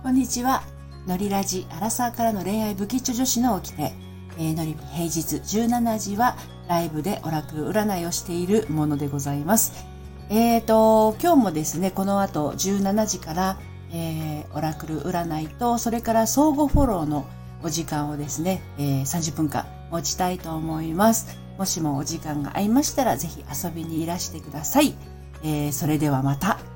こんにちは。のりラジ、アラサーからの恋愛不吉女子の起きて、えー、のり平日17時はライブでオラクル占いをしているものでございます。えーと、今日もですね、この後17時から、えー、オラクル占いと、それから相互フォローのお時間をですね、えー、30分間持ちたいと思います。もしもお時間が合いましたら、ぜひ遊びにいらしてください。えー、それではまた。